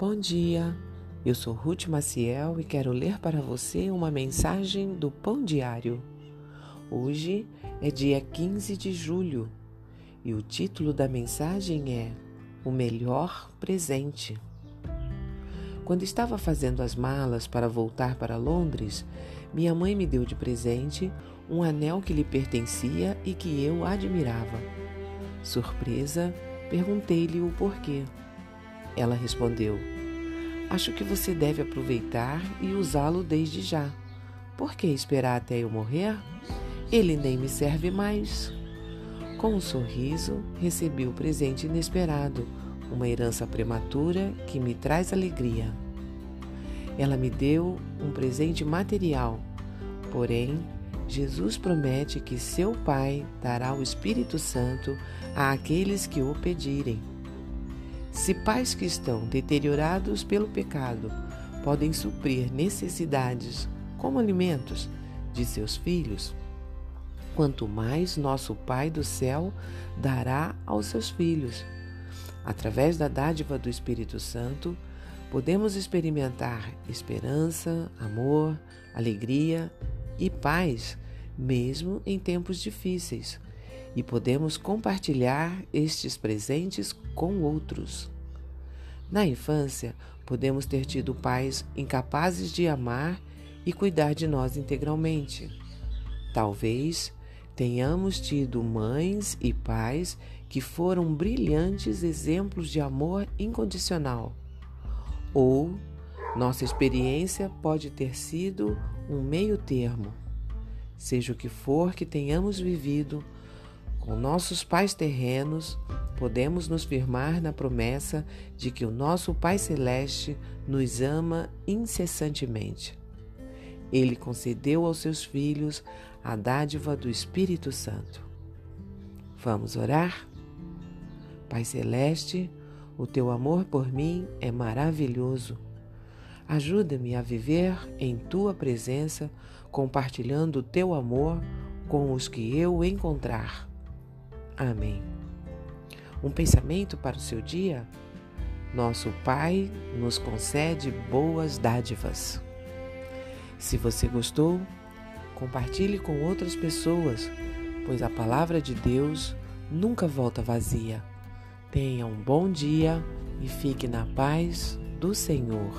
Bom dia, eu sou Ruth Maciel e quero ler para você uma mensagem do Pão Diário. Hoje é dia 15 de julho e o título da mensagem é O Melhor Presente. Quando estava fazendo as malas para voltar para Londres, minha mãe me deu de presente um anel que lhe pertencia e que eu admirava. Surpresa, perguntei-lhe o porquê. Ela respondeu: Acho que você deve aproveitar e usá-lo desde já. Por que esperar até eu morrer? Ele nem me serve mais. Com um sorriso, recebi o presente inesperado, uma herança prematura que me traz alegria. Ela me deu um presente material, porém, Jesus promete que seu Pai dará o Espírito Santo àqueles que o pedirem. Se pais que estão deteriorados pelo pecado podem suprir necessidades como alimentos de seus filhos, quanto mais nosso Pai do céu dará aos seus filhos. Através da dádiva do Espírito Santo, podemos experimentar esperança, amor, alegria e paz, mesmo em tempos difíceis e podemos compartilhar estes presentes com outros. Na infância, podemos ter tido pais incapazes de amar e cuidar de nós integralmente. Talvez tenhamos tido mães e pais que foram brilhantes exemplos de amor incondicional. Ou nossa experiência pode ter sido um meio-termo. Seja o que for que tenhamos vivido, com nossos pais terrenos, podemos nos firmar na promessa de que o nosso Pai Celeste nos ama incessantemente. Ele concedeu aos seus filhos a dádiva do Espírito Santo. Vamos orar? Pai Celeste, o teu amor por mim é maravilhoso. Ajuda-me a viver em tua presença, compartilhando o teu amor com os que eu encontrar. Amém. Um pensamento para o seu dia? Nosso Pai nos concede boas dádivas. Se você gostou, compartilhe com outras pessoas, pois a palavra de Deus nunca volta vazia. Tenha um bom dia e fique na paz do Senhor.